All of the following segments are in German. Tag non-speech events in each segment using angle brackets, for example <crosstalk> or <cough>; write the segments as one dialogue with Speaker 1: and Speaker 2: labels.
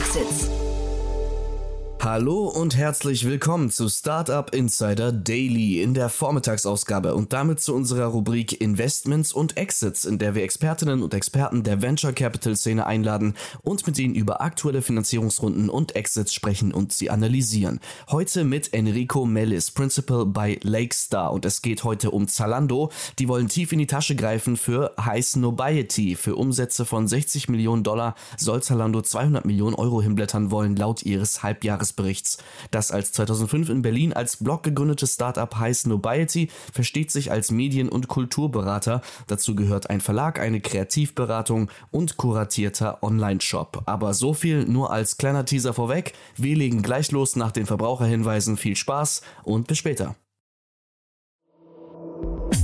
Speaker 1: Exits.
Speaker 2: Hallo und herzlich willkommen zu Startup Insider Daily in der Vormittagsausgabe und damit zu unserer Rubrik Investments und Exits, in der wir Expertinnen und Experten der Venture Capital Szene einladen und mit ihnen über aktuelle Finanzierungsrunden und Exits sprechen und sie analysieren. Heute mit Enrico Mellis, Principal bei Lakestar und es geht heute um Zalando. Die wollen tief in die Tasche greifen für High Snobiety. Für Umsätze von 60 Millionen Dollar soll Zalando 200 Millionen Euro hinblättern wollen, laut ihres Halbjahres Jahresberichts. Das als 2005 in Berlin als Blog gegründete Startup heißt Nobiety versteht sich als Medien- und Kulturberater. Dazu gehört ein Verlag, eine Kreativberatung und kuratierter Online-Shop. Aber so viel nur als kleiner Teaser vorweg. Wir legen gleich los nach den Verbraucherhinweisen. Viel Spaß und bis später.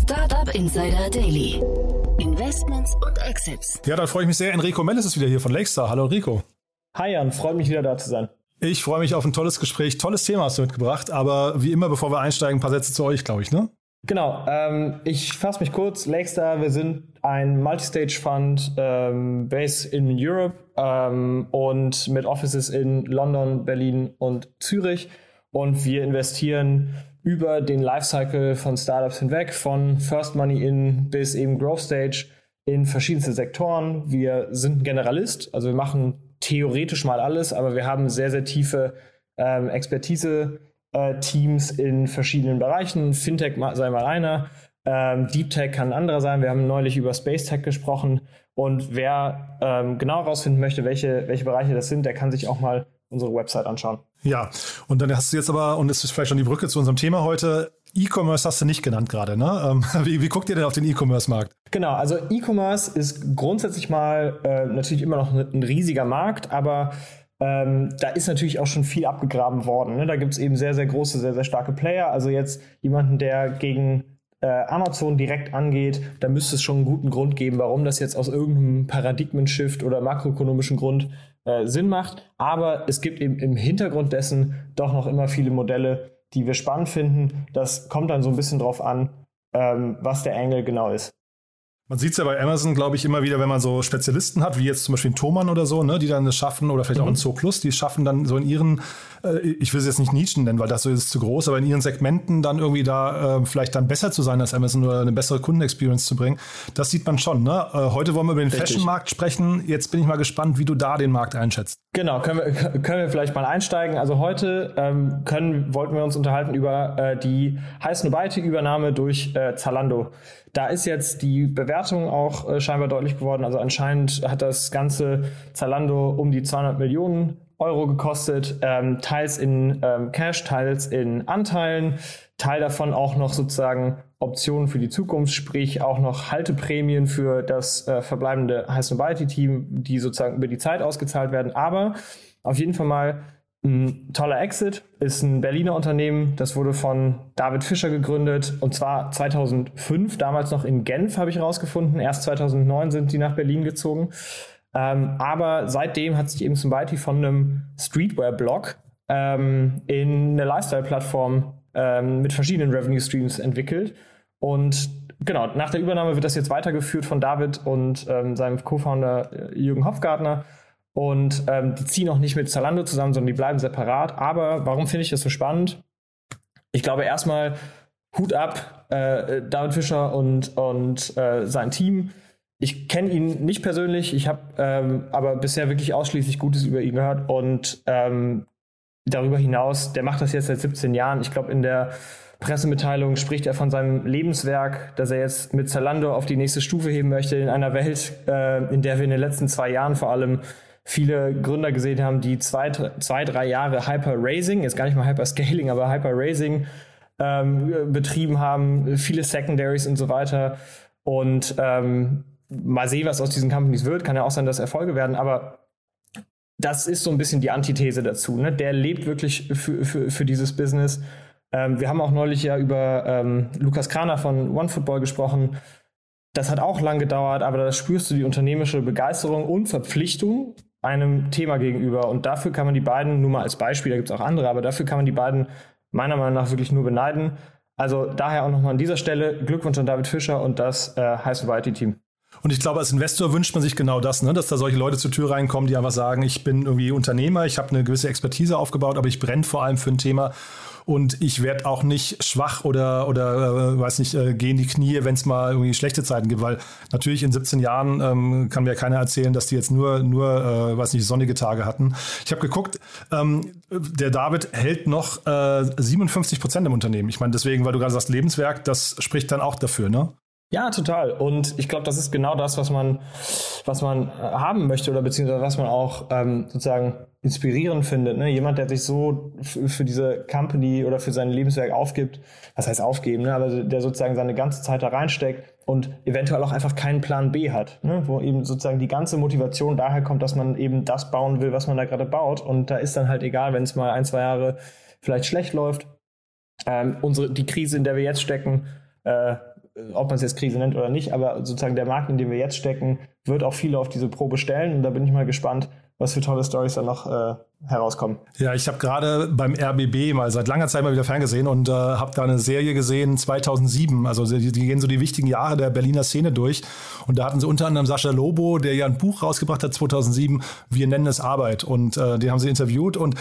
Speaker 1: Startup Insider Daily. Investments und Exits.
Speaker 3: Ja, dann freue ich mich sehr. Enrico Mellis ist wieder hier von Lakestar. Hallo Enrico.
Speaker 4: Hi Jan, freut mich wieder da zu sein.
Speaker 3: Ich freue mich auf ein tolles Gespräch. Tolles Thema hast du mitgebracht, aber wie immer, bevor wir einsteigen, ein paar Sätze zu euch, glaube ich, ne?
Speaker 4: Genau, ähm, ich fasse mich kurz. Lakestar, wir sind ein Multistage-Fund ähm, based in Europe ähm, und mit Offices in London, Berlin und Zürich. Und wir investieren über den Lifecycle von Startups hinweg, von First Money in bis eben Growth Stage in verschiedenste Sektoren. Wir sind ein Generalist, also wir machen theoretisch mal alles, aber wir haben sehr, sehr tiefe ähm, Expertise-Teams äh, in verschiedenen Bereichen. Fintech sei mal einer, ähm, Deep Tech kann ein anderer sein. Wir haben neulich über Space Tech gesprochen. Und wer ähm, genau herausfinden möchte, welche, welche Bereiche das sind, der kann sich auch mal unsere Website anschauen.
Speaker 3: Ja, und dann hast du jetzt aber, und das ist vielleicht schon die Brücke zu unserem Thema heute, E-Commerce hast du nicht genannt gerade, ne? Ähm, <laughs> wie, wie guckt ihr denn auf den E-Commerce-Markt?
Speaker 4: Genau, also E-Commerce ist grundsätzlich mal äh, natürlich immer noch ein, riesiger Markt, aber ähm, da ist natürlich auch schon viel abgegraben worden. Ne? Da gibt es eben sehr, sehr große, sehr, sehr starke Player. Also jetzt jemanden, der gegen äh, Amazon direkt angeht, da müsste es schon einen guten Grund geben, warum das jetzt aus irgendeinem Paradigmen-Shift oder makroökonomischen Grund äh, Sinn macht. Aber es gibt eben im Hintergrund dessen doch noch immer viele Modelle, die wir spannend finden. Das kommt dann so ein bisschen drauf an, ähm, was der Angle genau ist.
Speaker 3: Man sieht es ja bei Amazon, glaube ich, immer wieder, wenn man so Spezialisten hat, wie jetzt zum Beispiel ein Thomann oder so, ne, die dann es schaffen, oder vielleicht mhm. auch ein Zoo Plus, die schaffen dann so in ihren, äh, ich will es jetzt nicht Nischen nennen, weil das so ist zu groß, aber in ihren Segmenten dann irgendwie da äh, vielleicht dann besser zu sein als Amazon oder eine bessere Kundenexperience zu bringen. Das sieht man schon. Ne? Äh, heute wollen wir über den Fashion-Markt sprechen. Jetzt bin ich mal gespannt, wie du da den Markt einschätzt.
Speaker 4: Genau, können wir, können wir vielleicht mal einsteigen. Also heute ähm, können, wollten wir uns unterhalten über äh, die High Snobiety-Übernahme durch äh, Zalando. Da ist jetzt die Bewertung auch äh, scheinbar deutlich geworden. Also anscheinend hat das ganze Zalando um die 200 Millionen Euro gekostet, ähm, teils in ähm, Cash, teils in Anteilen, Teil davon auch noch sozusagen Optionen für die Zukunft, sprich auch noch Halteprämien für das äh, verbleibende Snobiety Team, die sozusagen über die Zeit ausgezahlt werden. Aber auf jeden Fall mal ein toller Exit ist ein Berliner Unternehmen, das wurde von David Fischer gegründet und zwar 2005, damals noch in Genf habe ich herausgefunden. Erst 2009 sind die nach Berlin gezogen. Ähm, aber seitdem hat sich eben zum Beispiel von einem Streetwear-Blog ähm, in eine Lifestyle-Plattform ähm, mit verschiedenen Revenue Streams entwickelt. Und genau, nach der Übernahme wird das jetzt weitergeführt von David und ähm, seinem Co-Founder äh, Jürgen Hofgartner. Und ähm, die ziehen auch nicht mit Zalando zusammen, sondern die bleiben separat. Aber warum finde ich das so spannend? Ich glaube erstmal Hut ab, äh, David Fischer und, und äh, sein Team. Ich kenne ihn nicht persönlich, ich habe ähm, aber bisher wirklich ausschließlich Gutes über ihn gehört. Und ähm, darüber hinaus, der macht das jetzt seit 17 Jahren. Ich glaube, in der Pressemitteilung spricht er von seinem Lebenswerk, das er jetzt mit Zalando auf die nächste Stufe heben möchte, in einer Welt, äh, in der wir in den letzten zwei Jahren vor allem viele Gründer gesehen haben, die zwei, zwei drei Jahre Hyper-Raising, jetzt gar nicht mal Hyper-Scaling, aber Hyper-Raising ähm, betrieben haben, viele Secondaries und so weiter. Und ähm, mal sehen, was aus diesen Companies wird. Kann ja auch sein, dass Erfolge werden, aber das ist so ein bisschen die Antithese dazu. Ne? Der lebt wirklich für, für, für dieses Business. Ähm, wir haben auch neulich ja über ähm, Lukas Kraner von OneFootball gesprochen. Das hat auch lang gedauert, aber da spürst du die unternehmerische Begeisterung und Verpflichtung einem Thema gegenüber. Und dafür kann man die beiden, nur mal als Beispiel, da gibt es auch andere, aber dafür kann man die beiden meiner Meinung nach wirklich nur beneiden. Also daher auch nochmal an dieser Stelle Glückwunsch an David Fischer und das äh, High Society Team.
Speaker 3: Und ich glaube, als Investor wünscht man sich genau das, ne? dass da solche Leute zur Tür reinkommen, die einfach sagen, ich bin irgendwie Unternehmer, ich habe eine gewisse Expertise aufgebaut, aber ich brenne vor allem für ein Thema und ich werde auch nicht schwach oder, oder äh, weiß nicht, äh, gehen die Knie, wenn es mal irgendwie schlechte Zeiten gibt, weil natürlich in 17 Jahren ähm, kann mir keiner erzählen, dass die jetzt nur, nur äh, weiß nicht, sonnige Tage hatten. Ich habe geguckt, ähm, der David hält noch äh, 57 Prozent im Unternehmen. Ich meine, deswegen, weil du gerade sagst, Lebenswerk, das spricht dann auch dafür, ne?
Speaker 4: Ja, total. Und ich glaube, das ist genau das, was man, was man äh, haben möchte oder beziehungsweise was man auch ähm, sozusagen inspirierend findet. Ne? Jemand, der sich so für diese Company oder für sein Lebenswerk aufgibt, was heißt aufgeben, ne? aber der sozusagen seine ganze Zeit da reinsteckt und eventuell auch einfach keinen Plan B hat, ne? wo eben sozusagen die ganze Motivation daher kommt, dass man eben das bauen will, was man da gerade baut. Und da ist dann halt egal, wenn es mal ein, zwei Jahre vielleicht schlecht läuft. Ähm, unsere, die Krise, in der wir jetzt stecken, äh, ob man es jetzt Krise nennt oder nicht, aber sozusagen der Markt, in dem wir jetzt stecken, wird auch viele auf diese Probe stellen. Und da bin ich mal gespannt, was für tolle Stories da noch äh, herauskommen.
Speaker 3: Ja, ich habe gerade beim RBB mal seit langer Zeit mal wieder ferngesehen und äh, habe da eine Serie gesehen 2007. Also die, die, gehen so die wichtigen Jahre der Berliner Szene durch. Und da hatten sie unter anderem Sascha Lobo, der ja ein Buch rausgebracht hat 2007. Wir nennen es Arbeit. Und äh, den haben sie interviewt und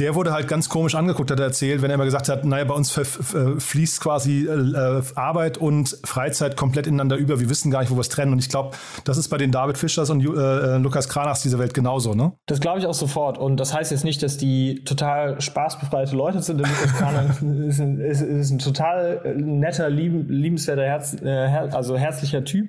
Speaker 3: der wurde halt ganz komisch angeguckt, hat er erzählt, wenn er immer gesagt hat, naja, bei uns fließt quasi äh, Arbeit und Freizeit komplett ineinander über. Wir wissen gar nicht, wo wir es trennen. Und ich glaube, das ist bei den David Fischers und äh, Lukas Kranachs dieser Welt genauso, ne?
Speaker 4: Das glaube ich auch sofort. Und das heißt jetzt nicht, dass die total spaßbefreite Leute sind. Kranach <laughs> ist, ein, ist, ist ein total netter, lieb, liebenswerter, Herz, äh, also herzlicher Typ.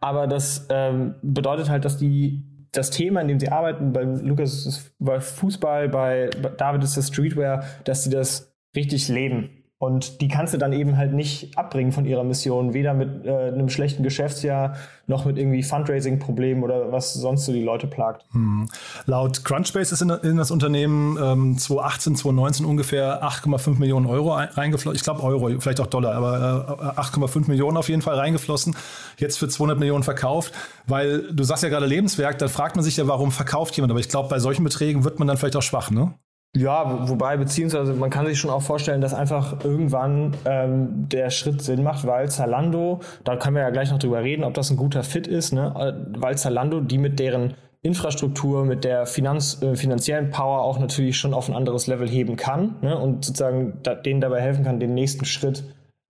Speaker 4: Aber das ähm, bedeutet halt, dass die das Thema, in dem sie arbeiten, bei Lukas ist es Fußball, bei David ist das Streetwear, dass sie das richtig leben. Und die kannst du dann eben halt nicht abbringen von ihrer Mission, weder mit äh, einem schlechten Geschäftsjahr noch mit irgendwie Fundraising-Problemen oder was sonst so die Leute plagt.
Speaker 3: Hm. Laut Crunchbase ist in, in das Unternehmen ähm, 2018, 2019 ungefähr 8,5 Millionen Euro reingeflossen. Ich glaube Euro, vielleicht auch Dollar, aber äh, 8,5 Millionen auf jeden Fall reingeflossen. Jetzt für 200 Millionen verkauft, weil du sagst ja gerade Lebenswerk, dann fragt man sich ja, warum verkauft jemand. Aber ich glaube, bei solchen Beträgen wird man dann vielleicht auch schwach, ne?
Speaker 4: Ja, wobei, beziehungsweise man kann sich schon auch vorstellen, dass einfach irgendwann ähm, der Schritt Sinn macht, weil Zalando, da können wir ja gleich noch drüber reden, ob das ein guter Fit ist, ne? Äh, weil Zalando, die mit deren Infrastruktur, mit der Finanz, äh, finanziellen Power auch natürlich schon auf ein anderes Level heben kann ne? und sozusagen da, denen dabei helfen kann, den nächsten Schritt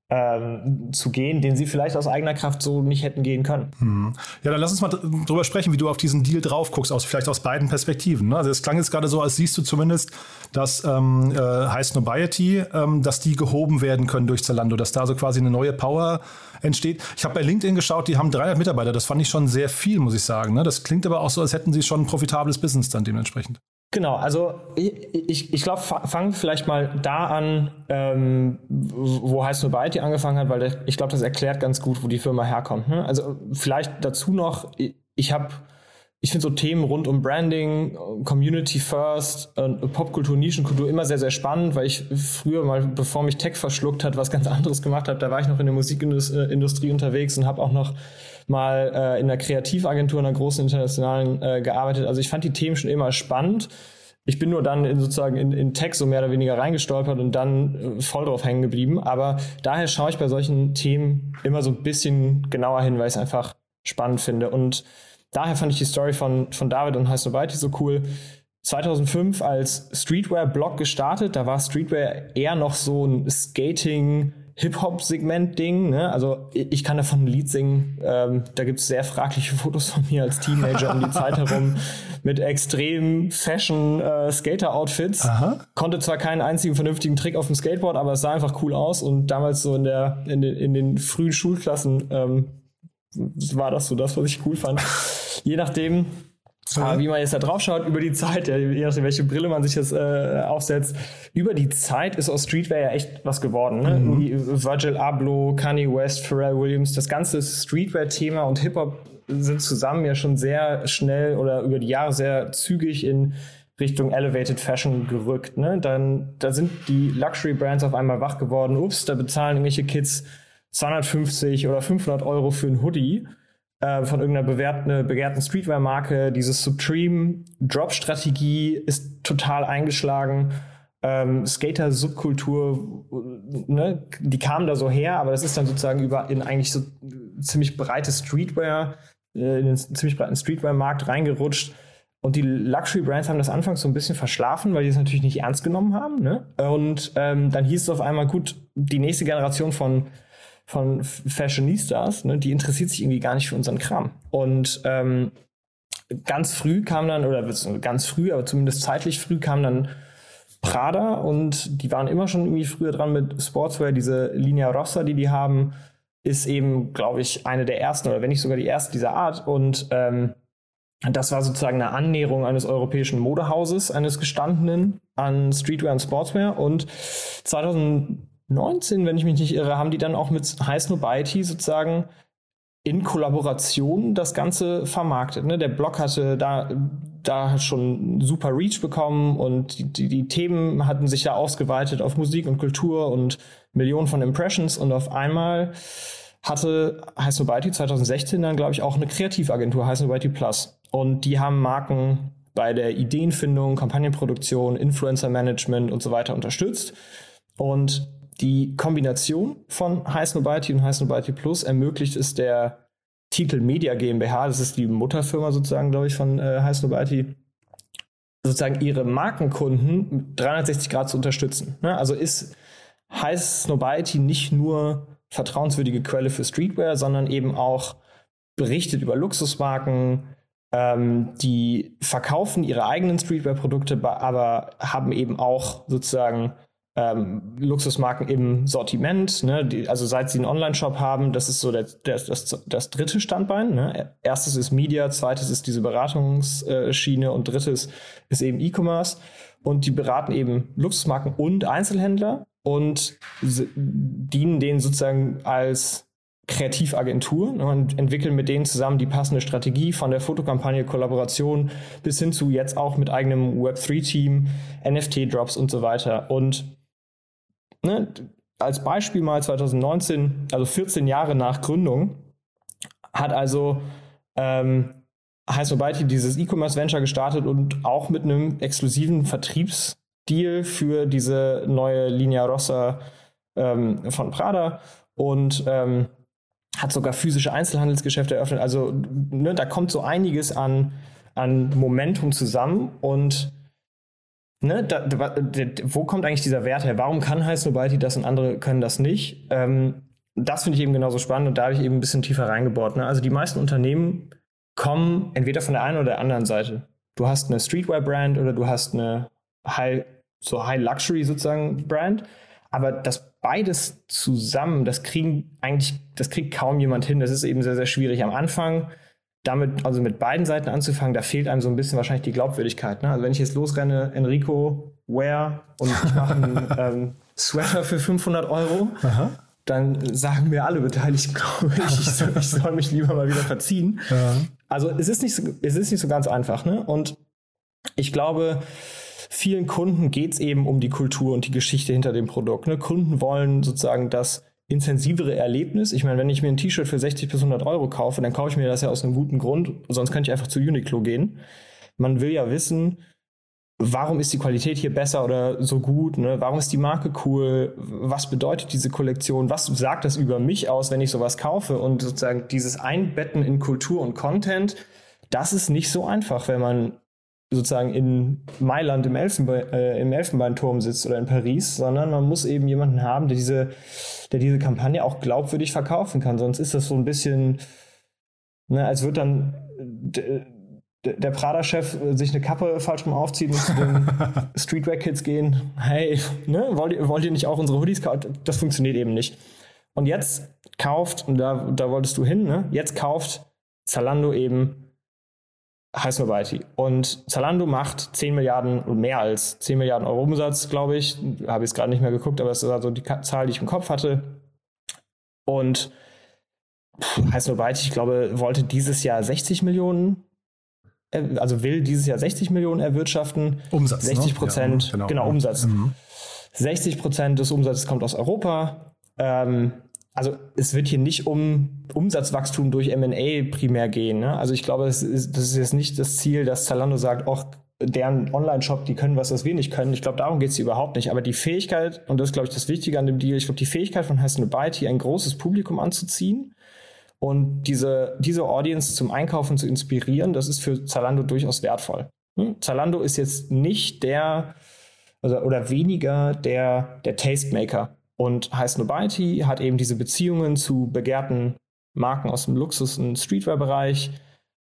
Speaker 4: ähm, zu gehen, den sie vielleicht aus eigener Kraft so nicht hätten gehen können.
Speaker 3: Hm. Ja, dann lass uns mal drüber sprechen, wie du auf diesen Deal drauf guckst, aus, vielleicht aus beiden Perspektiven. Ne? Also es klang jetzt gerade so, als siehst du zumindest, dass ähm, äh, High Nobiety, ähm, dass die gehoben werden können durch Zalando, dass da so quasi eine neue Power entsteht. Ich habe bei LinkedIn geschaut, die haben 300 Mitarbeiter. Das fand ich schon sehr viel, muss ich sagen. Ne? Das klingt aber auch so, als hätten sie schon ein profitables Business dann dementsprechend.
Speaker 4: Genau, also ich, ich, ich glaube, fangen vielleicht mal da an, ähm, wo Heiß Nobiety angefangen hat, weil ich glaube, das erklärt ganz gut, wo die Firma herkommt. Ne? Also vielleicht dazu noch, ich habe ich finde so Themen rund um Branding, Community First, äh, Popkultur, Nischenkultur immer sehr, sehr spannend, weil ich früher mal, bevor mich Tech verschluckt hat, was ganz anderes gemacht habe. Da war ich noch in der Musikindustrie unterwegs und habe auch noch mal äh, in einer Kreativagentur, einer großen internationalen äh, gearbeitet. Also ich fand die Themen schon immer spannend. Ich bin nur dann in, sozusagen in, in Tech so mehr oder weniger reingestolpert und dann äh, voll drauf hängen geblieben. Aber daher schaue ich bei solchen Themen immer so ein bisschen genauer hin, weil ich es einfach spannend finde. Und daher fand ich die Story von, von David und Sobriety so cool. 2005 als Streetwear-Blog gestartet, da war Streetwear eher noch so ein Skating- Hip-Hop-Segment-Ding. Ne? Also ich kann davon ein Lied singen. Ähm, da gibt es sehr fragliche <laughs> Fotos von mir als Teenager um die Zeit herum mit extrem Fashion äh, Skater-Outfits. Konnte zwar keinen einzigen vernünftigen Trick auf dem Skateboard, aber es sah einfach cool aus. Und damals so in der in den, in den frühen Schulklassen ähm, war das so das, was ich cool fand. Je nachdem, aber wie man jetzt da drauf schaut, über die Zeit, ja, je nachdem, welche Brille man sich jetzt äh, aufsetzt, über die Zeit ist aus Streetwear ja echt was geworden. Ne? Mhm. Virgil Abloh, Kanye West, Pharrell Williams, das ganze Streetwear-Thema und Hip-Hop sind zusammen ja schon sehr schnell oder über die Jahre sehr zügig in Richtung Elevated Fashion gerückt. Ne? Dann, da sind die Luxury-Brands auf einmal wach geworden. Ups, da bezahlen irgendwelche Kids 250 oder 500 Euro für ein Hoodie äh, von irgendeiner bewerten, begehrten Streetwear-Marke. Diese Supreme-Drop-Strategie ist total eingeschlagen. Ähm, Skater-Subkultur, ne, die kamen da so her, aber das ist dann sozusagen über in eigentlich so ziemlich breite Streetwear äh, in den ziemlich breiten Streetwear-Markt reingerutscht. Und die Luxury-Brands haben das anfangs so ein bisschen verschlafen, weil die es natürlich nicht ernst genommen haben. Ne? Und ähm, dann hieß es auf einmal, gut, die nächste Generation von, von Fashionistas, ne, die interessiert sich irgendwie gar nicht für unseren Kram. Und ähm, ganz früh kam dann, oder ganz früh, aber zumindest zeitlich früh kam dann Prada und die waren immer schon irgendwie früher dran mit Sportswear. Diese Linea Rossa, die die haben, ist eben, glaube ich, eine der ersten oder wenn nicht sogar die erste dieser Art. Und ähm, das war sozusagen eine Annäherung eines europäischen Modehauses, eines gestandenen an Streetwear und Sportswear. Und 2019, wenn ich mich nicht irre, haben die dann auch mit High Snobiety sozusagen in Kollaboration das Ganze vermarktet. Ne? Der Blog hatte da, da schon super Reach bekommen und die, die, die, Themen hatten sich da ausgeweitet auf Musik und Kultur und Millionen von Impressions und auf einmal hatte Heiß Nobody 2016 dann, glaube ich, auch eine Kreativagentur, Heiß Nobody Plus. Und die haben Marken bei der Ideenfindung, Kampagnenproduktion, Influencer-Management und so weiter unterstützt. Und die Kombination von High Snobiety und High Snobiety Plus ermöglicht es der Titel Media GmbH, das ist die Mutterfirma sozusagen, glaube ich, von äh, Snobiety, sozusagen ihre Markenkunden 360 Grad zu unterstützen. Ne? Also ist High Snobiety nicht nur vertrauenswürdige Quelle für Streetwear, sondern eben auch berichtet über Luxusmarken, ähm, die verkaufen ihre eigenen Streetwear-Produkte, aber haben eben auch sozusagen ähm, Luxusmarken im Sortiment. Ne? Die, also seit sie einen Online-Shop haben, das ist so der, der, das, das dritte Standbein. Ne? Erstes ist Media, zweites ist diese Beratungsschiene und drittes ist eben E-Commerce. Und die beraten eben Luxusmarken und Einzelhändler und dienen denen sozusagen als Kreativagentur ne, und entwickeln mit denen zusammen die passende Strategie von der Fotokampagne, Kollaboration bis hin zu jetzt auch mit eigenem Web3-Team, NFT-Drops und so weiter. Und ne, als Beispiel mal 2019, also 14 Jahre nach Gründung, hat also ähm, Heiß Mobility dieses E-Commerce-Venture gestartet und auch mit einem exklusiven Vertriebsdeal für diese neue Linea Rossa ähm, von Prada und ähm, hat sogar physische Einzelhandelsgeschäfte eröffnet. Also ne, da kommt so einiges an, an Momentum zusammen und ne, da, da, wo kommt eigentlich dieser Wert her? Warum kann High Nobody das und andere können das nicht? Ähm, das finde ich eben genauso spannend und da habe ich eben ein bisschen tiefer reingebohrt. Ne? Also die meisten Unternehmen kommen entweder von der einen oder der anderen Seite. Du hast eine Streetwear-Brand oder du hast eine High, so High Luxury sozusagen Brand. Aber das beides zusammen, das kriegen eigentlich, das kriegt kaum jemand hin. Das ist eben sehr, sehr schwierig. Am Anfang damit, also mit beiden Seiten anzufangen, da fehlt einem so ein bisschen wahrscheinlich die Glaubwürdigkeit. Ne? Also wenn ich jetzt losrenne, Enrico, Wear und ich mache einen <laughs> ähm, Sweater für 500 Euro, Aha. dann sagen mir alle Beteiligten, glaube ich, ich soll, ich soll, mich lieber mal wieder verziehen. Ja. Also es ist nicht so, es ist nicht so ganz einfach. Ne? Und ich glaube, vielen Kunden geht es eben um die Kultur und die Geschichte hinter dem Produkt. Ne? Kunden wollen sozusagen das intensivere Erlebnis. Ich meine, wenn ich mir ein T-Shirt für 60 bis 100 Euro kaufe, dann kaufe ich mir das ja aus einem guten Grund, sonst könnte ich einfach zu Uniqlo gehen. Man will ja wissen, warum ist die Qualität hier besser oder so gut? Ne? Warum ist die Marke cool? Was bedeutet diese Kollektion? Was sagt das über mich aus, wenn ich sowas kaufe? Und sozusagen dieses Einbetten in Kultur und Content, das ist nicht so einfach, wenn man sozusagen in Mailand im, Elfenbe äh, im Elfenbeinturm sitzt oder in Paris, sondern man muss eben jemanden haben, der diese, der diese Kampagne auch glaubwürdig verkaufen kann. Sonst ist das so ein bisschen, ne, als würde dann der Prada-Chef sich eine Kappe falsch rum aufziehen und zu den <laughs> Streetwear-Kids gehen. Hey, ne, wollt, ihr, wollt ihr nicht auch unsere Hoodies kaufen? Das funktioniert eben nicht. Und jetzt kauft, und da, da wolltest du hin, ne? jetzt kauft Zalando eben heißt nur Mighty. Und Zalando macht 10 Milliarden und mehr als 10 Milliarden Euro Umsatz, glaube ich. Habe ich es gerade nicht mehr geguckt, aber das ist also die Zahl, die ich im Kopf hatte. Und heißt nur Mighty, ich glaube, wollte dieses Jahr 60 Millionen, also will dieses Jahr 60 Millionen erwirtschaften.
Speaker 3: Umsatz.
Speaker 4: 60 ne? Prozent, ja, genau. genau, Umsatz. Mhm. 60 Prozent des Umsatzes kommt aus Europa. Ähm, also es wird hier nicht um Umsatzwachstum durch M&A primär gehen. Ne? Also ich glaube, das ist, das ist jetzt nicht das Ziel, dass Zalando sagt, auch deren Online-Shop, die können was, was wir nicht können. Ich glaube, darum geht es überhaupt nicht. Aber die Fähigkeit, und das ist, glaube ich, das Wichtige an dem Deal, ich glaube, die Fähigkeit von Hassan Byte, hier ein großes Publikum anzuziehen Und diese, diese Audience zum Einkaufen zu inspirieren, das ist für Zalando durchaus wertvoll. Hm? Zalando ist jetzt nicht der also, oder weniger der, der Tastemaker. Und Heißt Nobiety hat eben diese Beziehungen zu begehrten Marken aus dem Luxus- und Streetwear-Bereich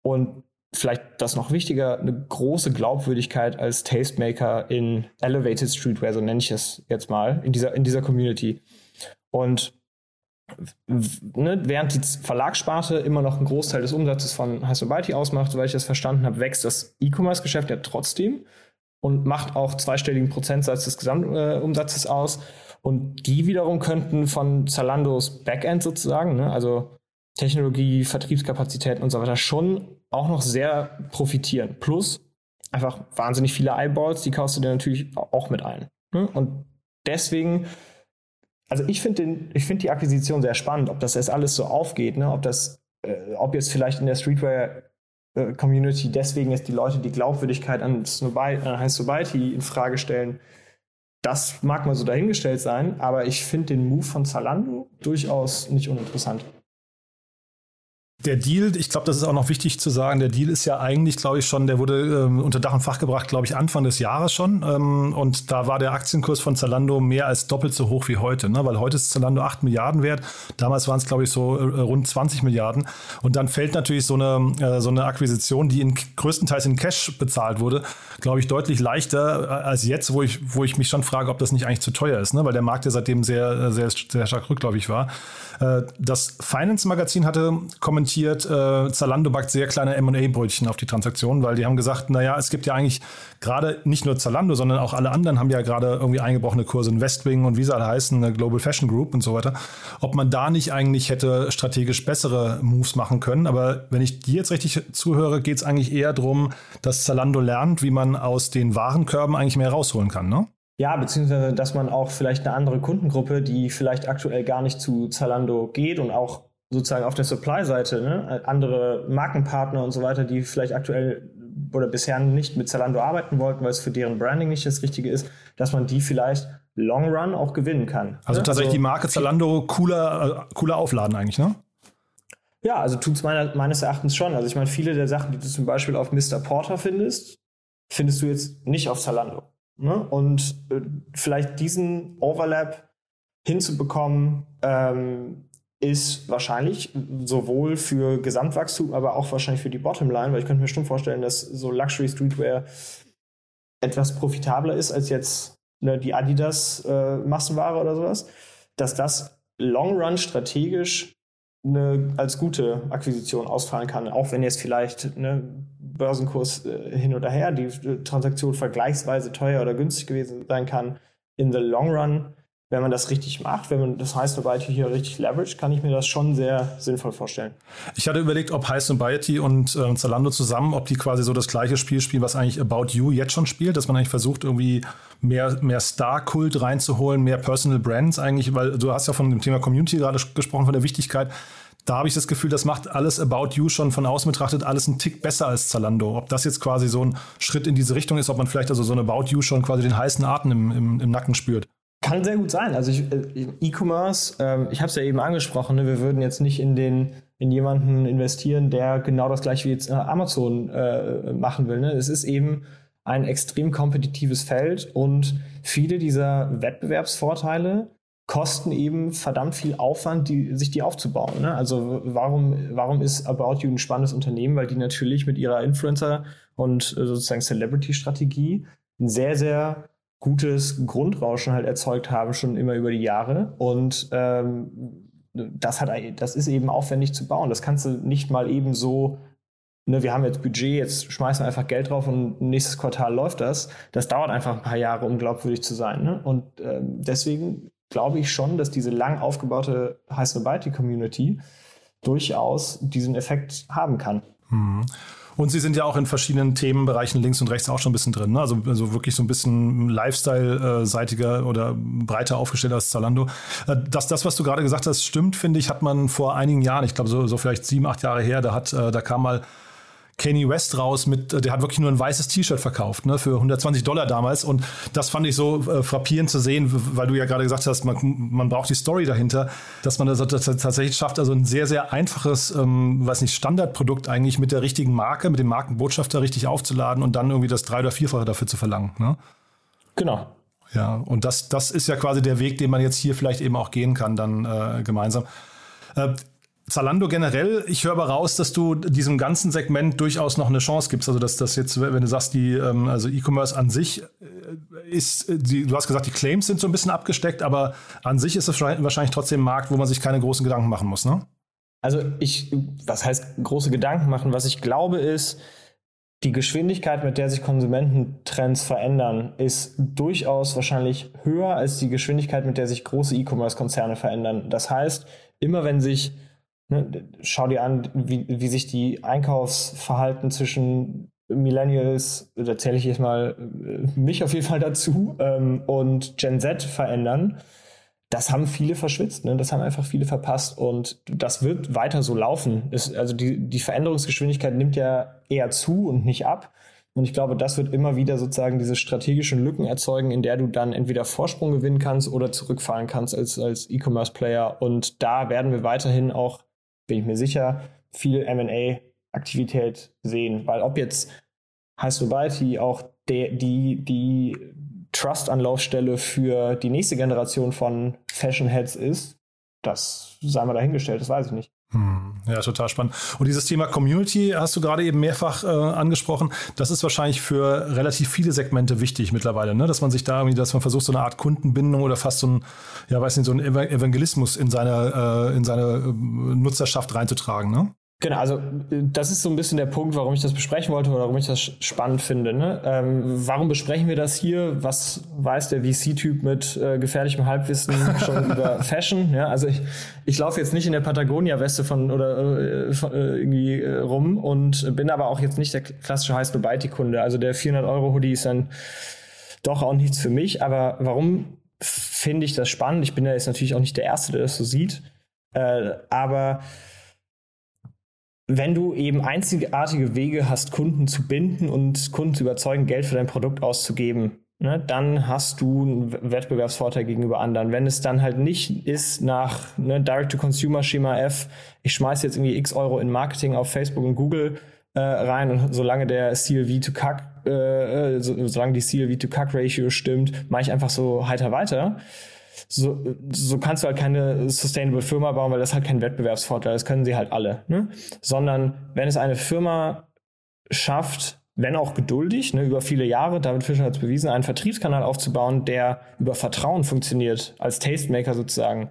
Speaker 4: und vielleicht das noch wichtiger, eine große Glaubwürdigkeit als Tastemaker in Elevated Streetwear, so nenne ich es jetzt mal, in dieser, in dieser Community. Und ne, während die Verlagssparte immer noch einen Großteil des Umsatzes von Hasselbalti ausmacht, soweit ich das verstanden habe, wächst das E-Commerce-Geschäft ja trotzdem und macht auch zweistelligen Prozentsatz des Gesamtumsatzes äh, aus. Und die wiederum könnten von Zalandos Backend sozusagen, ne, also Technologie, Vertriebskapazitäten und so weiter, schon auch noch sehr profitieren. Plus einfach wahnsinnig viele Eyeballs, die kaufst du dir natürlich auch mit ein. Ne? Und deswegen also ich finde find die Akquisition sehr spannend, ob das jetzt alles so aufgeht, ne? ob das, äh, ob jetzt vielleicht in der Streetwear äh, Community deswegen jetzt die Leute die Glaubwürdigkeit an Sobalti in Frage stellen. Das mag mal so dahingestellt sein, aber ich finde den Move von Zalando durchaus nicht uninteressant.
Speaker 3: Der Deal, ich glaube, das ist auch noch wichtig zu sagen, der Deal ist ja eigentlich, glaube ich, schon, der wurde ähm, unter Dach und Fach gebracht, glaube ich, Anfang des Jahres schon. Ähm, und da war der Aktienkurs von Zalando mehr als doppelt so hoch wie heute, ne? weil heute ist Zalando 8 Milliarden wert. Damals waren es, glaube ich, so äh, rund 20 Milliarden. Und dann fällt natürlich so eine, äh, so eine Akquisition, die in, größtenteils in Cash bezahlt wurde, glaube ich, deutlich leichter äh, als jetzt, wo ich, wo ich mich schon frage, ob das nicht eigentlich zu teuer ist, ne? weil der Markt ja seitdem sehr, sehr, sehr stark rückläufig war. Äh, das Finance-Magazin hatte kommentiert, kommentiert, äh, Zalando backt sehr kleine M&A-Brötchen auf die Transaktion, weil die haben gesagt, naja, es gibt ja eigentlich gerade nicht nur Zalando, sondern auch alle anderen haben ja gerade irgendwie eingebrochene Kurse in Westwing und wie sie alle heißen, eine Global Fashion Group und so weiter. Ob man da nicht eigentlich hätte strategisch bessere Moves machen können. Aber wenn ich dir jetzt richtig zuhöre, geht es eigentlich eher darum, dass Zalando lernt, wie man aus den Warenkörben eigentlich mehr rausholen kann, ne?
Speaker 4: Ja, beziehungsweise, dass man auch vielleicht eine andere Kundengruppe, die vielleicht aktuell gar nicht zu Zalando geht und auch sozusagen auf der Supply-Seite, ne, andere Markenpartner und so weiter, die vielleicht aktuell oder bisher nicht mit Zalando arbeiten wollten, weil es für deren Branding nicht das Richtige ist, dass man die vielleicht Long Run auch gewinnen kann.
Speaker 3: Also ne? tatsächlich also, die Marke Zalando cooler, äh, cooler aufladen eigentlich, ne?
Speaker 4: Ja, also tut es meines Erachtens schon. Also ich meine, viele der Sachen, die du zum Beispiel auf Mr. Porter findest, findest du jetzt nicht auf Zalando. Ne? Und äh, vielleicht diesen Overlap hinzubekommen, ähm, ist wahrscheinlich sowohl für Gesamtwachstum, aber auch wahrscheinlich für die Bottomline, weil ich könnte mir schon vorstellen, dass so Luxury Streetwear etwas profitabler ist als jetzt ne, die Adidas äh, Massenware oder sowas, dass das Long Run strategisch eine, als gute Akquisition ausfallen kann, auch wenn jetzt vielleicht ne, Börsenkurs äh, hin oder her die Transaktion vergleichsweise teuer oder günstig gewesen sein kann. In the long run wenn man das richtig macht, wenn man das High Nobiety hier richtig leverage, kann ich mir das schon sehr sinnvoll vorstellen.
Speaker 3: Ich hatte überlegt, ob High Nobiety und äh, Zalando zusammen, ob die quasi so das gleiche Spiel spielen, was eigentlich About You jetzt schon spielt, dass man eigentlich versucht, irgendwie mehr, mehr Star-Kult reinzuholen, mehr Personal Brands eigentlich, weil du hast ja von dem Thema Community gerade gesprochen, von der Wichtigkeit. Da habe ich das Gefühl, das macht alles About You schon von außen betrachtet alles einen Tick besser als Zalando. Ob das jetzt quasi so ein Schritt in diese Richtung ist, ob man vielleicht also so ein About You schon quasi den heißen Atem im, im, im Nacken spürt.
Speaker 4: Kann sehr gut sein. Also äh, E-Commerce, ähm, ich habe es ja eben angesprochen, ne, wir würden jetzt nicht in den in jemanden investieren, der genau das gleiche wie jetzt äh, Amazon äh, machen will. Ne? Es ist eben ein extrem kompetitives Feld und viele dieser Wettbewerbsvorteile kosten eben verdammt viel Aufwand, die, sich die aufzubauen. Ne? Also warum, warum ist About You ein spannendes Unternehmen? Weil die natürlich mit ihrer Influencer- und äh, sozusagen Celebrity-Strategie sehr, sehr gutes Grundrauschen halt erzeugt haben, schon immer über die Jahre. Und ähm, das, hat, das ist eben aufwendig zu bauen. Das kannst du nicht mal eben so, ne, wir haben jetzt Budget, jetzt schmeißen wir einfach Geld drauf und nächstes Quartal läuft das. Das dauert einfach ein paar Jahre, um glaubwürdig zu sein. Ne? Und ähm, deswegen glaube ich schon, dass diese lang aufgebaute High Society Community durchaus diesen Effekt haben kann.
Speaker 3: Mhm. Und sie sind ja auch in verschiedenen Themenbereichen links und rechts auch schon ein bisschen drin. Ne? Also, also wirklich so ein bisschen Lifestyle-seitiger oder breiter aufgestellt als Zalando. Äh, dass das, was du gerade gesagt hast, stimmt, finde ich, hat man vor einigen Jahren, ich glaube so, so vielleicht sieben, acht Jahre her, da, hat, äh, da kam mal Kanye West raus mit, der hat wirklich nur ein weißes T-Shirt verkauft, ne, für 120 Dollar damals. Und das fand ich so äh, frappierend zu sehen, weil du ja gerade gesagt hast, man, man braucht die Story dahinter, dass man das, das tatsächlich schafft, also ein sehr, sehr einfaches, ähm, weiß nicht, Standardprodukt eigentlich mit der richtigen Marke, mit dem Markenbotschafter richtig aufzuladen und dann irgendwie das drei- oder vierfache dafür zu verlangen. Ne?
Speaker 4: Genau.
Speaker 3: Ja, und das, das ist ja quasi der Weg, den man jetzt hier vielleicht eben auch gehen kann, dann äh, gemeinsam. Äh, Zalando generell, ich höre aber raus, dass du diesem ganzen Segment durchaus noch eine Chance gibst. Also, dass das jetzt, wenn du sagst, die, ähm, also E-Commerce an sich äh, ist, die, du hast gesagt, die Claims sind so ein bisschen abgesteckt, aber an sich ist es wahrscheinlich trotzdem ein Markt, wo man sich keine großen Gedanken machen muss, ne?
Speaker 4: Also ich, was heißt große Gedanken machen? Was ich glaube ist, die Geschwindigkeit, mit der sich Konsumententrends verändern, ist durchaus wahrscheinlich höher als die Geschwindigkeit, mit der sich große E-Commerce-Konzerne verändern. Das heißt, immer wenn sich Ne, schau dir an, wie, wie sich die Einkaufsverhalten zwischen Millennials, da zähle ich jetzt mal äh, mich auf jeden Fall dazu, ähm, und Gen Z verändern. Das haben viele verschwitzt, ne? das haben einfach viele verpasst und das wird weiter so laufen. Es, also die, die Veränderungsgeschwindigkeit nimmt ja eher zu und nicht ab. Und ich glaube, das wird immer wieder sozusagen diese strategischen Lücken erzeugen, in der du dann entweder Vorsprung gewinnen kannst oder zurückfallen kannst als, als E-Commerce-Player. Und da werden wir weiterhin auch bin ich mir sicher, viel MA-Aktivität sehen. Weil ob jetzt Society auch der, die, die Trust-Anlaufstelle für die nächste Generation von Fashion-Heads ist, das sei mal dahingestellt, das weiß ich nicht.
Speaker 3: Hm, ja, total spannend. Und dieses Thema Community hast du gerade eben mehrfach äh, angesprochen. Das ist wahrscheinlich für relativ viele Segmente wichtig mittlerweile, ne? dass man sich da irgendwie, dass man versucht, so eine Art Kundenbindung oder fast so ein, ja, weiß nicht, so ein Evangelismus in seine, äh, in seine äh, Nutzerschaft reinzutragen. Ne?
Speaker 4: Genau, also das ist so ein bisschen der Punkt, warum ich das besprechen wollte oder warum ich das spannend finde. Ne? Ähm, warum besprechen wir das hier? Was weiß der VC-Typ mit äh, gefährlichem Halbwissen <laughs> schon über Fashion? Ja, also ich, ich laufe jetzt nicht in der Patagonia-Weste von oder äh, von, äh, irgendwie äh, rum und bin aber auch jetzt nicht der klassische High Snobiety-Kunde. Also der 400-Euro-Hoodie ist dann doch auch nichts für mich. Aber warum finde ich das spannend? Ich bin ja jetzt natürlich auch nicht der Erste, der das so sieht. Äh, aber wenn du eben einzigartige Wege hast, Kunden zu binden und Kunden zu überzeugen, Geld für dein Produkt auszugeben, ne, dann hast du einen Wettbewerbsvorteil gegenüber anderen. Wenn es dann halt nicht ist nach ne, Direct-to-Consumer-Schema F, ich schmeiße jetzt irgendwie x Euro in Marketing auf Facebook und Google äh, rein und solange der CLV to CAC, äh, äh, so, solange die CLV to CAC Ratio stimmt, mache ich einfach so heiter weiter so, so kannst du halt keine sustainable Firma bauen, weil das halt kein Wettbewerbsvorteil. Das können sie halt alle. Ne? Sondern wenn es eine Firma schafft, wenn auch geduldig, ne, über viele Jahre, David Fischer hat es bewiesen, einen Vertriebskanal aufzubauen, der über Vertrauen funktioniert, als Tastemaker sozusagen,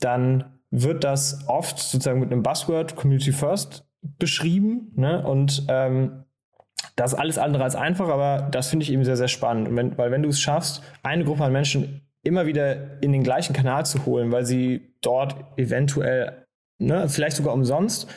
Speaker 4: dann wird das oft sozusagen mit einem Buzzword Community First beschrieben. Ne? Und ähm, das ist alles andere als einfach, aber das finde ich eben sehr, sehr spannend. Wenn, weil wenn du es schaffst, eine Gruppe an Menschen immer wieder in den gleichen Kanal zu holen, weil sie dort eventuell, ne, vielleicht sogar umsonst,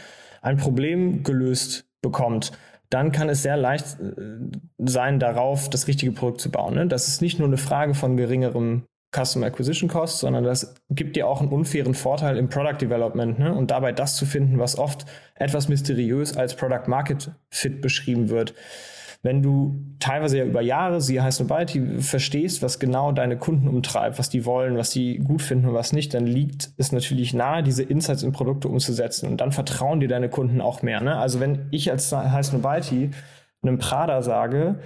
Speaker 4: ein Problem gelöst bekommt, dann kann es sehr leicht äh, sein, darauf das richtige Produkt zu bauen. Ne? Das ist nicht nur eine Frage von geringerem Customer Acquisition Cost, sondern das gibt dir auch einen unfairen Vorteil im Product Development ne? und dabei das zu finden, was oft etwas mysteriös als Product Market Fit beschrieben wird wenn du teilweise ja über Jahre, sie heißt Nobody, verstehst, was genau deine Kunden umtreibt, was die wollen, was sie gut finden und was nicht, dann liegt es natürlich nahe, diese Insights in Produkte umzusetzen und dann vertrauen dir deine Kunden auch mehr. Ne? Also wenn ich als heißt Nobody einem Prada sage,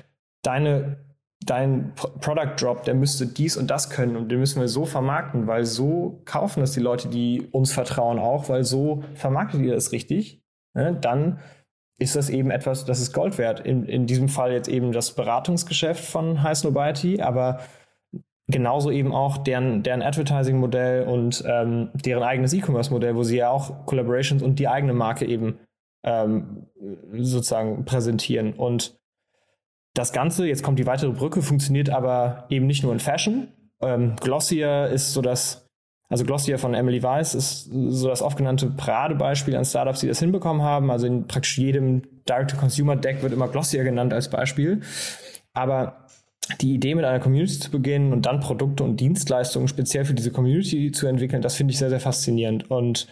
Speaker 4: deine dein Product Drop, der müsste dies und das können und den müssen wir so vermarkten, weil so kaufen das die Leute, die uns vertrauen auch, weil so vermarktet ihr das richtig, ne? dann ist das eben etwas, das ist Gold wert. In, in diesem Fall jetzt eben das Beratungsgeschäft von High Snobiety, aber genauso eben auch deren, deren Advertising-Modell und ähm, deren eigenes E-Commerce-Modell, wo sie ja auch Collaborations und die eigene Marke eben ähm, sozusagen präsentieren. Und das Ganze, jetzt kommt die weitere Brücke, funktioniert aber eben nicht nur in Fashion. Ähm, Glossier ist so das also Glossier von Emily Weiss ist so das oft genannte Paradebeispiel an Startups, die das hinbekommen haben. Also in praktisch jedem Direct-to-Consumer-Deck wird immer Glossier genannt als Beispiel. Aber die Idee mit einer Community zu beginnen und dann Produkte und Dienstleistungen speziell für diese Community zu entwickeln, das finde ich sehr, sehr faszinierend. Und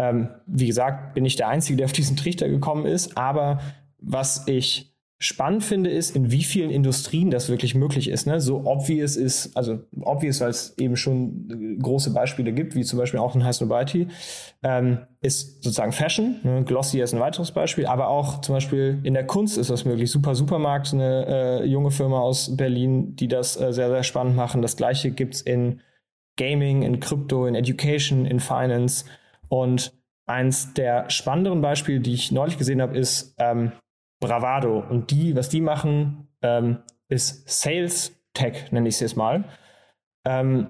Speaker 4: Ähm, wie gesagt, bin ich der Einzige, der auf diesen Trichter gekommen ist. Aber was ich spannend finde, ist, in wie vielen Industrien das wirklich möglich ist. Ne? So obvious ist, also obvious, weil es eben schon große Beispiele gibt, wie zum Beispiel auch in Heiß Nobiety, ähm, ist sozusagen Fashion. Ne? Glossy ist ein weiteres Beispiel, aber auch zum Beispiel in der Kunst ist das möglich. Super Supermarkt, eine äh, junge Firma aus Berlin, die das äh, sehr, sehr spannend machen. Das gleiche gibt's in Gaming, in Crypto, in Education, in Finance. Und eins der spannenderen Beispiele, die ich neulich gesehen habe, ist ähm, Bravado. Und die, was die machen, ähm, ist Sales Tech, nenne ich es jetzt mal. Ähm,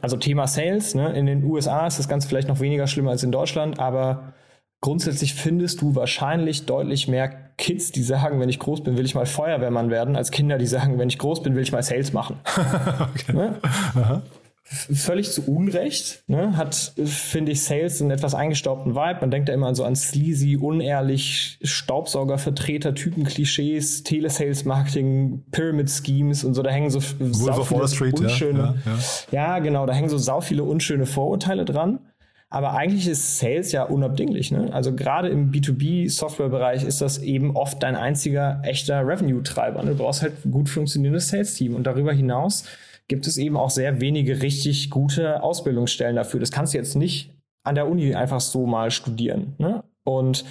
Speaker 4: also Thema Sales, ne? in den USA ist das Ganze vielleicht noch weniger schlimm als in Deutschland, aber grundsätzlich findest du wahrscheinlich deutlich mehr Kids, die sagen, wenn ich groß bin, will ich mal Feuerwehrmann werden, als Kinder, die sagen, wenn ich groß bin, will ich mal Sales machen. <laughs> okay. ne? Völlig zu Unrecht, ne, hat, finde ich, Sales einen etwas eingestaubten Vibe. Man denkt ja immer so an sleazy, unehrlich, Staubsaugervertreter, Typen-Klischees, Telesales-Marketing, Pyramid-Schemes und so. Da hängen so
Speaker 3: sau viele Street,
Speaker 4: unschöne,
Speaker 3: ja, ja,
Speaker 4: ja. ja, genau, da hängen so sau viele unschöne Vorurteile dran. Aber eigentlich ist Sales ja unabdinglich. Ne? Also gerade im B2B-Software-Bereich ist das eben oft dein einziger echter Revenue-Treiber. Ne? Du brauchst halt gut funktionierendes Sales-Team. Und darüber hinaus gibt es eben auch sehr wenige richtig gute Ausbildungsstellen dafür. Das kannst du jetzt nicht an der Uni einfach so mal studieren. Ne? Und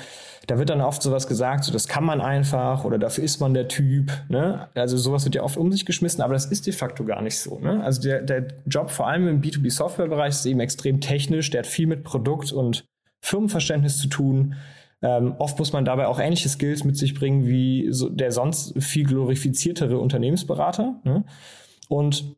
Speaker 4: da wird dann oft sowas gesagt, so das kann man einfach oder dafür ist man der Typ. Ne? Also sowas wird ja oft um sich geschmissen, aber das ist de facto gar nicht so. Ne? Also der, der Job vor allem im B2B-Software-Bereich ist eben extrem technisch, der hat viel mit Produkt und Firmenverständnis zu tun. Ähm, oft muss man dabei auch ähnliche Skills mit sich bringen wie so der sonst viel glorifiziertere Unternehmensberater. Ne? Und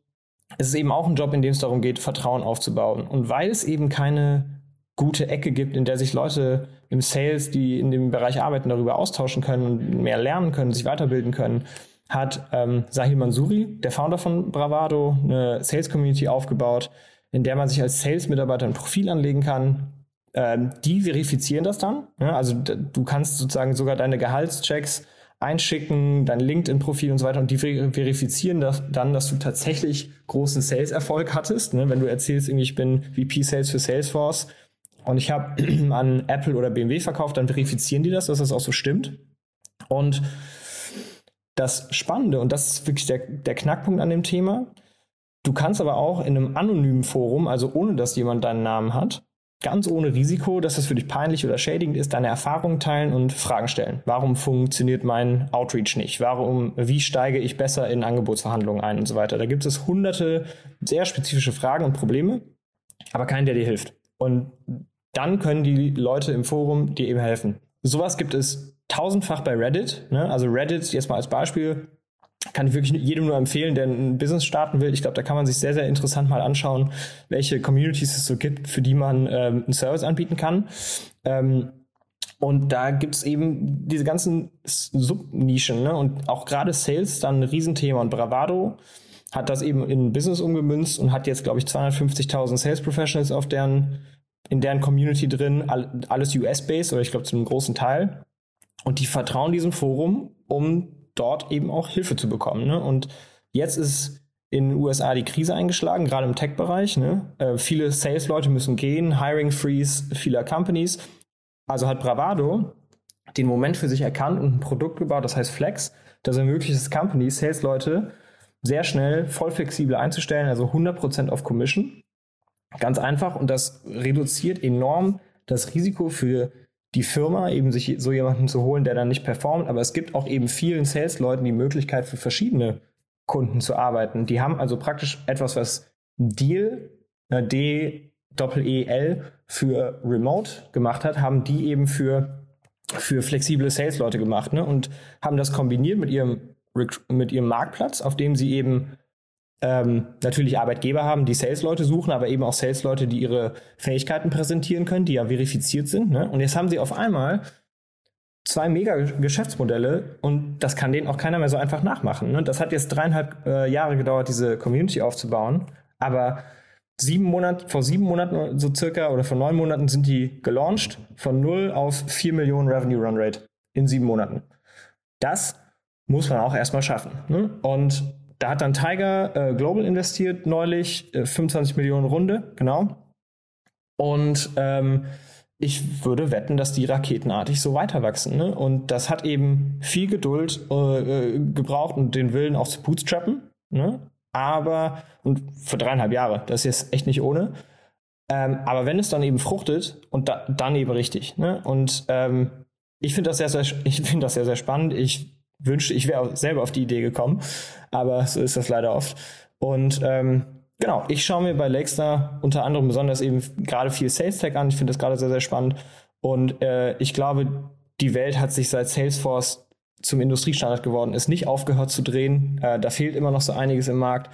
Speaker 4: es ist eben auch ein Job, in dem es darum geht, Vertrauen aufzubauen. Und weil es eben keine gute Ecke gibt, in der sich Leute im Sales, die in dem Bereich arbeiten, darüber austauschen können und mehr lernen können, sich weiterbilden können, hat ähm, Sahil Mansouri, der Founder von Bravado, eine Sales Community aufgebaut, in der man sich als Sales-Mitarbeiter ein Profil anlegen kann. Ähm, die verifizieren das dann. Ja, also du kannst sozusagen sogar deine Gehaltschecks einschicken, dein LinkedIn-Profil und so weiter und die verifizieren das dann, dass du tatsächlich großen Sales-Erfolg hattest. Ne? Wenn du erzählst, irgendwie, ich bin VP Sales für Salesforce und ich habe <clears throat> an Apple oder BMW verkauft, dann verifizieren die das, dass das auch so stimmt. Und das Spannende, und das ist wirklich der, der Knackpunkt an dem Thema, du kannst aber auch in einem anonymen Forum, also ohne dass jemand deinen Namen hat, ganz ohne Risiko, dass es für dich peinlich oder schädigend ist, deine Erfahrungen teilen und Fragen stellen. Warum funktioniert mein Outreach nicht? Warum, wie steige ich besser in Angebotsverhandlungen ein und so weiter? Da gibt es hunderte sehr spezifische Fragen und Probleme, aber keinen, der dir hilft. Und dann können die Leute im Forum dir eben helfen. Sowas gibt es tausendfach bei Reddit. Ne? Also Reddit, jetzt mal als Beispiel, kann ich wirklich jedem nur empfehlen, der ein Business starten will. Ich glaube, da kann man sich sehr, sehr interessant mal anschauen, welche Communities es so gibt, für die man ähm, einen Service anbieten kann. Ähm, und da gibt es eben diese ganzen Subnischen ne? und auch gerade Sales dann ein Riesenthema. Und Bravado hat das eben in Business umgemünzt und hat jetzt, glaube ich, 250.000 Sales Professionals auf deren, in deren Community drin, alles US-based oder ich glaube zu einem großen Teil. Und die vertrauen diesem Forum, um dort eben auch Hilfe zu bekommen. Ne? Und jetzt ist in den USA die Krise eingeschlagen, gerade im Tech-Bereich. Ne? Äh, viele Sales-Leute müssen gehen, Hiring Freeze vieler Companies. Also hat Bravado den Moment für sich erkannt und ein Produkt gebaut, das heißt Flex, das ermöglicht es Companies, Sales-Leute sehr schnell, voll flexibel einzustellen, also 100% auf Commission. Ganz einfach und das reduziert enorm das Risiko für die Firma, eben sich so jemanden zu holen, der dann nicht performt. Aber es gibt auch eben vielen Sales-Leuten die Möglichkeit für verschiedene Kunden zu arbeiten. Die haben also praktisch etwas, was Deal, äh, D Doppel-E-L für Remote gemacht hat, haben die eben für, für flexible Sales-Leute gemacht ne? und haben das kombiniert mit ihrem, mit ihrem Marktplatz, auf dem sie eben ähm, natürlich Arbeitgeber haben, die Sales-Leute suchen, aber eben auch Sales-Leute, die ihre Fähigkeiten präsentieren können, die ja verifiziert sind. Ne? Und jetzt haben sie auf einmal zwei mega Geschäftsmodelle und das kann denen auch keiner mehr so einfach nachmachen. Ne? Das hat jetzt dreieinhalb äh, Jahre gedauert, diese Community aufzubauen, aber sieben Monate, vor sieben Monaten so circa oder vor neun Monaten sind die gelauncht von null auf vier Millionen Revenue Run Rate in sieben Monaten. Das muss man auch erstmal schaffen. Ne? Und da hat dann Tiger äh, Global investiert neulich, äh, 25 Millionen Runde, genau. Und ähm, ich würde wetten, dass die raketenartig so weiter wachsen. Ne? Und das hat eben viel Geduld äh, gebraucht und den Willen auch zu bootstrappen. Ne? Aber, und für dreieinhalb Jahre, das ist jetzt echt nicht ohne. Ähm, aber wenn es dann eben fruchtet und da, dann eben richtig. Ne? Und ähm, ich finde das sehr, sehr, ich finde das sehr, sehr spannend. Ich wünschte, ich wäre selber auf die Idee gekommen, aber so ist das leider oft. Und ähm, genau, ich schaue mir bei Lakestar unter anderem besonders eben gerade viel Sales Tech an. Ich finde das gerade sehr, sehr spannend. Und äh, ich glaube, die Welt hat sich seit Salesforce zum Industriestandard geworden ist, nicht aufgehört zu drehen. Äh, da fehlt immer noch so einiges im Markt.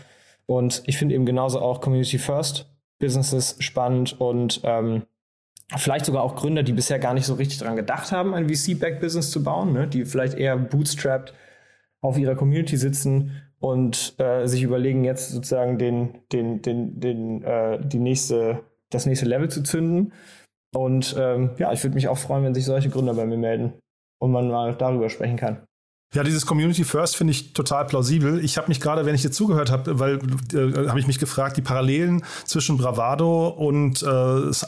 Speaker 4: Und ich finde eben genauso auch Community First Businesses spannend und ähm, vielleicht sogar auch Gründer, die bisher gar nicht so richtig daran gedacht haben, ein VC-Back-Business zu bauen, ne? die vielleicht eher bootstrapped auf ihrer Community sitzen und äh, sich überlegen, jetzt sozusagen den, den, den, den, äh, die nächste, das nächste Level zu zünden. Und ähm, ja, ich würde mich auch freuen, wenn sich solche Gründer bei mir melden und man mal darüber sprechen kann.
Speaker 3: Ja, dieses Community First finde ich total plausibel. Ich habe mich gerade, wenn ich dir zugehört habe, weil äh, habe ich mich gefragt, die Parallelen zwischen Bravado und äh,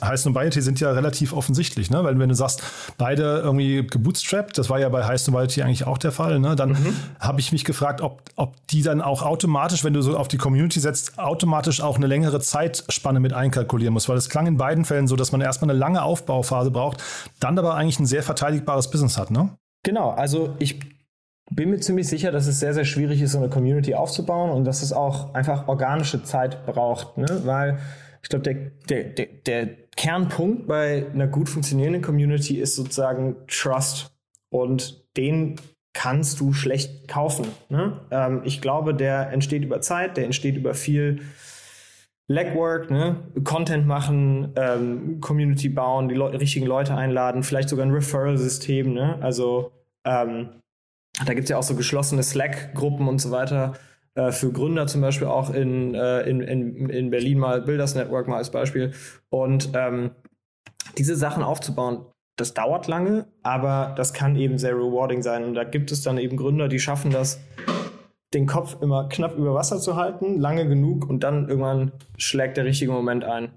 Speaker 3: Heist Nobiety sind ja relativ offensichtlich, ne? Weil wenn du sagst, beide irgendwie gebootstrapped, das war ja bei Heist Nobiety eigentlich auch der Fall, ne? Dann mhm. habe ich mich gefragt, ob, ob die dann auch automatisch, wenn du so auf die Community setzt, automatisch auch eine längere Zeitspanne mit einkalkulieren musst, weil es klang in beiden Fällen so, dass man erstmal eine lange Aufbauphase braucht, dann aber eigentlich ein sehr verteidigbares Business hat, ne?
Speaker 4: Genau, also ich bin mir ziemlich sicher, dass es sehr, sehr schwierig ist, so eine Community aufzubauen und dass es auch einfach organische Zeit braucht, ne? weil ich glaube, der, der, der, der Kernpunkt bei einer gut funktionierenden Community ist sozusagen Trust und den kannst du schlecht kaufen. Ne? Ähm, ich glaube, der entsteht über Zeit, der entsteht über viel Legwork, ne? Content machen, ähm, Community bauen, die Le richtigen Leute einladen, vielleicht sogar ein Referral-System. Ne? Also ähm, da gibt es ja auch so geschlossene Slack-Gruppen und so weiter. Äh, für Gründer zum Beispiel auch in, äh, in, in, in Berlin mal, Builders Network mal als Beispiel. Und ähm, diese Sachen aufzubauen, das dauert lange, aber das kann eben sehr rewarding sein. Und da gibt es dann eben Gründer, die schaffen das, den Kopf immer knapp über Wasser zu halten, lange genug und dann irgendwann schlägt der richtige Moment ein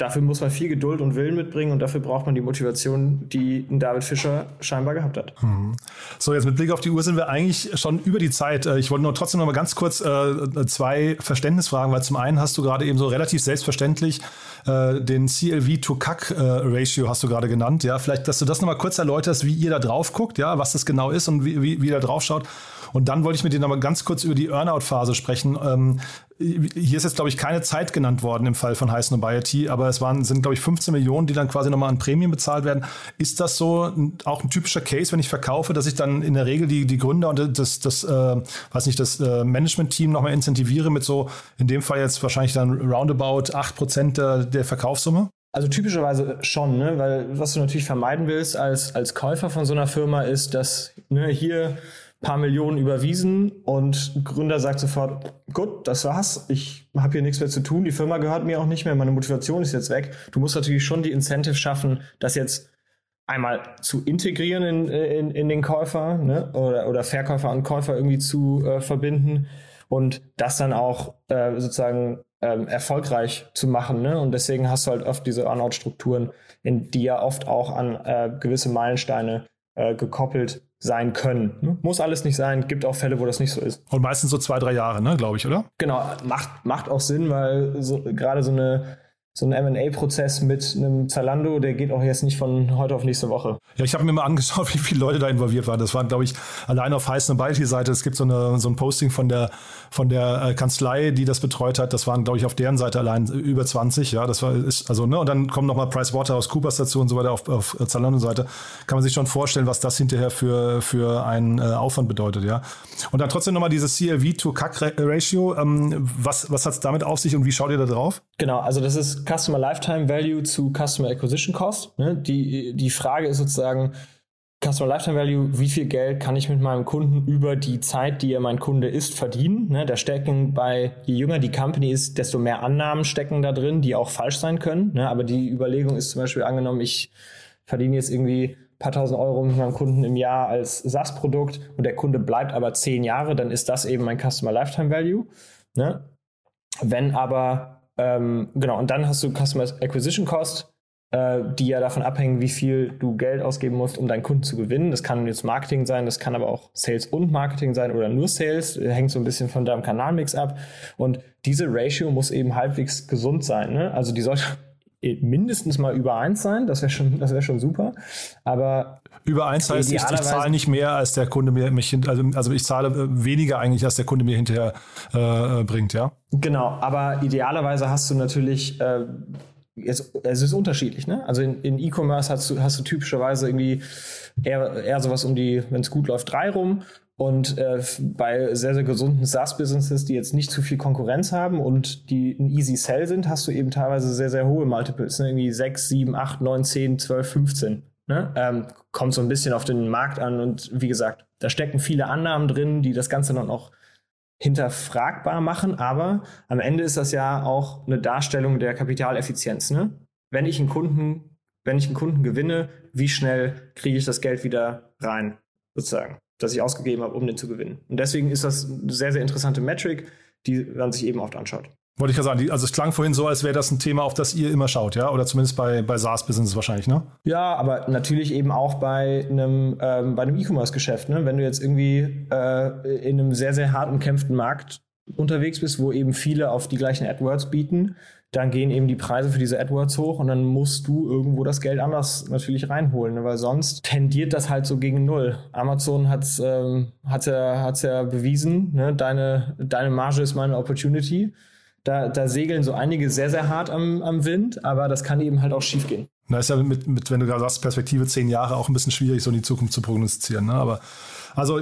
Speaker 4: dafür muss man viel Geduld und Willen mitbringen und dafür braucht man die Motivation, die ein David Fischer scheinbar gehabt hat.
Speaker 3: Mhm. So, jetzt mit Blick auf die Uhr sind wir eigentlich schon über die Zeit. Äh, ich wollte nur trotzdem noch mal ganz kurz äh, zwei Verständnisfragen, weil zum einen hast du gerade eben so relativ selbstverständlich äh, den CLV to CAC äh, Ratio hast du gerade genannt. Ja, vielleicht, dass du das noch mal kurz erläuterst, wie ihr da drauf guckt, ja, was das genau ist und wie, wie, wie ihr da drauf schaut. Und dann wollte ich mit dir noch mal ganz kurz über die Earnout-Phase sprechen. Ähm, hier ist jetzt, glaube ich, keine Zeit genannt worden im Fall von High Nobiety, aber es waren, sind, glaube ich, 15 Millionen, die dann quasi nochmal an Prämien bezahlt werden. Ist das so auch ein typischer Case, wenn ich verkaufe, dass ich dann in der Regel die, die Gründer und das, das äh, weiß nicht, das äh, Management-Team nochmal incentiviere mit so, in dem Fall jetzt wahrscheinlich dann roundabout 8% der, der Verkaufssumme?
Speaker 4: Also typischerweise schon, ne? weil was du natürlich vermeiden willst als, als Käufer von so einer Firma ist, dass ne, hier paar Millionen überwiesen und Gründer sagt sofort, gut, das war's, ich habe hier nichts mehr zu tun, die Firma gehört mir auch nicht mehr, meine Motivation ist jetzt weg. Du musst natürlich schon die Incentive schaffen, das jetzt einmal zu integrieren in, in, in den Käufer ne? oder, oder Verkäufer und Käufer irgendwie zu äh, verbinden und das dann auch äh, sozusagen ähm, erfolgreich zu machen. Ne? Und deswegen hast du halt oft diese Earnout-Strukturen, in die ja oft auch an äh, gewisse Meilensteine äh, gekoppelt sein können. Ne? Muss alles nicht sein, gibt auch Fälle, wo das nicht so ist.
Speaker 3: Und meistens so zwei, drei Jahre, ne, glaube ich, oder?
Speaker 4: Genau, macht, macht auch Sinn, weil so, gerade so eine so ein M&A-Prozess mit einem Zalando, der geht auch jetzt nicht von heute auf nächste Woche.
Speaker 3: Ja, ich habe mir mal angeschaut, <laughs> wie viele Leute da involviert waren. Das waren, glaube ich, allein auf heißen Beispielseite. Es gibt so, eine, so ein Posting von der, von der äh, Kanzlei, die das betreut hat. Das waren, glaube ich, auf deren Seite allein über 20. Ja, das war, ist, also, ne, und dann kommen nochmal PricewaterhouseCoopers dazu und so weiter auf, auf Zalando-Seite. Kann man sich schon vorstellen, was das hinterher für, für einen äh, Aufwand bedeutet, ja. Und dann trotzdem nochmal dieses CLV to CAC Ratio. Ähm, was, was hat es damit auf sich und wie schaut ihr da drauf?
Speaker 4: Genau, also das ist Customer Lifetime Value zu Customer Acquisition Cost. Ne? Die, die Frage ist sozusagen, Customer Lifetime Value, wie viel Geld kann ich mit meinem Kunden über die Zeit, die er mein Kunde ist, verdienen? Ne? Da stecken bei, je jünger die Company ist, desto mehr Annahmen stecken da drin, die auch falsch sein können. Ne? Aber die Überlegung ist zum Beispiel angenommen, ich verdiene jetzt irgendwie ein paar tausend Euro mit meinem Kunden im Jahr als SaaS-Produkt und der Kunde bleibt aber zehn Jahre, dann ist das eben mein Customer Lifetime Value. Ne? Wenn aber ähm, genau, und dann hast du Customer Acquisition Cost, äh, die ja davon abhängen, wie viel du Geld ausgeben musst, um deinen Kunden zu gewinnen. Das kann jetzt Marketing sein, das kann aber auch Sales und Marketing sein oder nur Sales. Hängt so ein bisschen von deinem Kanalmix ab. Und diese Ratio muss eben halbwegs gesund sein. Ne? Also die sollte mindestens mal über eins sein, das wäre schon, das wäre schon super. Aber
Speaker 3: über eins heißt, ich, ich zahle nicht mehr, als der Kunde mir mich also, also ich zahle äh, weniger eigentlich, als der Kunde mir hinterher äh, bringt, ja.
Speaker 4: Genau, aber idealerweise hast du natürlich äh, es, es ist unterschiedlich, ne? Also in, in E-Commerce hast du, hast du typischerweise irgendwie eher, eher sowas um die, wenn es gut läuft, drei rum. Und äh, bei sehr, sehr gesunden SaaS-Businesses, die jetzt nicht zu viel Konkurrenz haben und die ein easy sell sind, hast du eben teilweise sehr, sehr hohe Multiples. Ne? Irgendwie 6, 7, 8, 9, 10, 12, 15. Ne? Ähm, kommt so ein bisschen auf den Markt an und wie gesagt, da stecken viele Annahmen drin, die das Ganze dann auch hinterfragbar machen, aber am Ende ist das ja auch eine Darstellung der Kapitaleffizienz. Ne? Wenn ich einen Kunden, wenn ich einen Kunden gewinne, wie schnell kriege ich das Geld wieder rein, sozusagen das ich ausgegeben habe, um den zu gewinnen. Und deswegen ist das eine sehr, sehr interessante Metric, die man sich eben oft anschaut.
Speaker 3: Wollte ich gerade sagen, also es klang vorhin so, als wäre das ein Thema, auf das ihr immer schaut, ja? Oder zumindest bei, bei SaaS-Business wahrscheinlich, ne?
Speaker 4: Ja, aber natürlich eben auch bei einem, ähm, bei einem E-Commerce-Geschäft, ne? Wenn du jetzt irgendwie äh, in einem sehr, sehr harten kämpften Markt unterwegs bist, wo eben viele auf die gleichen AdWords bieten, dann gehen eben die Preise für diese AdWords hoch und dann musst du irgendwo das Geld anders natürlich reinholen, ne? weil sonst tendiert das halt so gegen Null. Amazon hat es ähm, hat's ja, hat's ja bewiesen, ne? deine, deine Marge ist meine Opportunity. Da, da segeln so einige sehr, sehr hart am, am Wind, aber das kann eben halt auch schief gehen.
Speaker 3: Da ist ja mit, mit, wenn du gerade sagst, Perspektive zehn Jahre auch ein bisschen schwierig, so in die Zukunft zu prognostizieren. Ne? Aber also,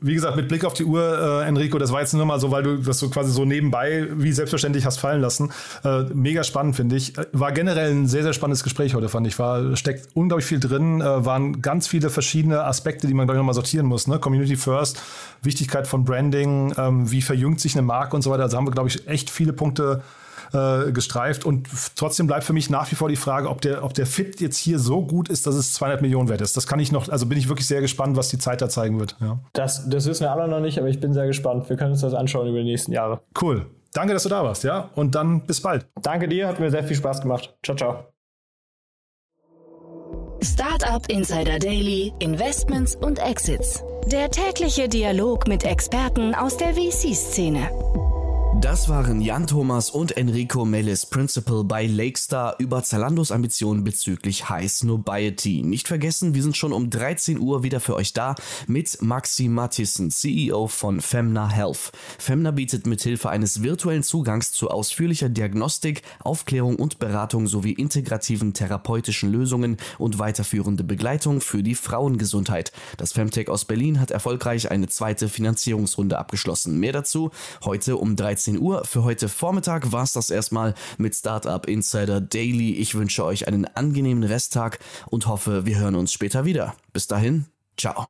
Speaker 3: wie gesagt, mit Blick auf die Uhr, äh, Enrico, das war jetzt nur mal so, weil du das so quasi so nebenbei wie selbstverständlich hast fallen lassen. Äh, mega spannend, finde ich. War generell ein sehr, sehr spannendes Gespräch heute, fand ich. War, steckt unglaublich viel drin, äh, waren ganz viele verschiedene Aspekte, die man, glaube ich, nochmal sortieren muss. Ne? Community First, Wichtigkeit von Branding, ähm, wie verjüngt sich eine Marke und so weiter. Also haben wir, glaube ich, echt viele Punkte äh, gestreift. Und trotzdem bleibt für mich nach wie vor die Frage, ob der, ob der Fit jetzt hier so gut ist, dass es 200 Millionen wert ist. Das kann ich noch, also bin ich wirklich sehr gespannt, was die Zeit da zeigen wird. Ja.
Speaker 4: Das, das wissen wir alle noch nicht, aber ich bin sehr gespannt. Wir können uns das anschauen über die nächsten Jahre.
Speaker 3: Cool. Danke, dass du da warst, ja? Und dann bis bald.
Speaker 4: Danke dir, hat mir sehr viel Spaß gemacht. Ciao, ciao.
Speaker 1: Startup Insider Daily, Investments und Exits. Der tägliche Dialog mit Experten aus der VC-Szene.
Speaker 2: Das waren Jan Thomas und Enrico Mellis, Principal bei Lakestar, über Zalandos Ambitionen bezüglich High Snobiety. Nicht vergessen, wir sind schon um 13 Uhr wieder für euch da mit Maxi Matthissen, CEO von Femna Health. Femna bietet mithilfe eines virtuellen Zugangs zu ausführlicher Diagnostik, Aufklärung und Beratung sowie integrativen therapeutischen Lösungen und weiterführende Begleitung für die Frauengesundheit. Das Femtech aus Berlin hat erfolgreich eine zweite Finanzierungsrunde abgeschlossen. Mehr dazu heute um 13 13 Uhr. Für heute Vormittag war es das erstmal mit Startup Insider Daily. Ich wünsche euch einen angenehmen Resttag und hoffe, wir hören uns später wieder. Bis dahin, ciao.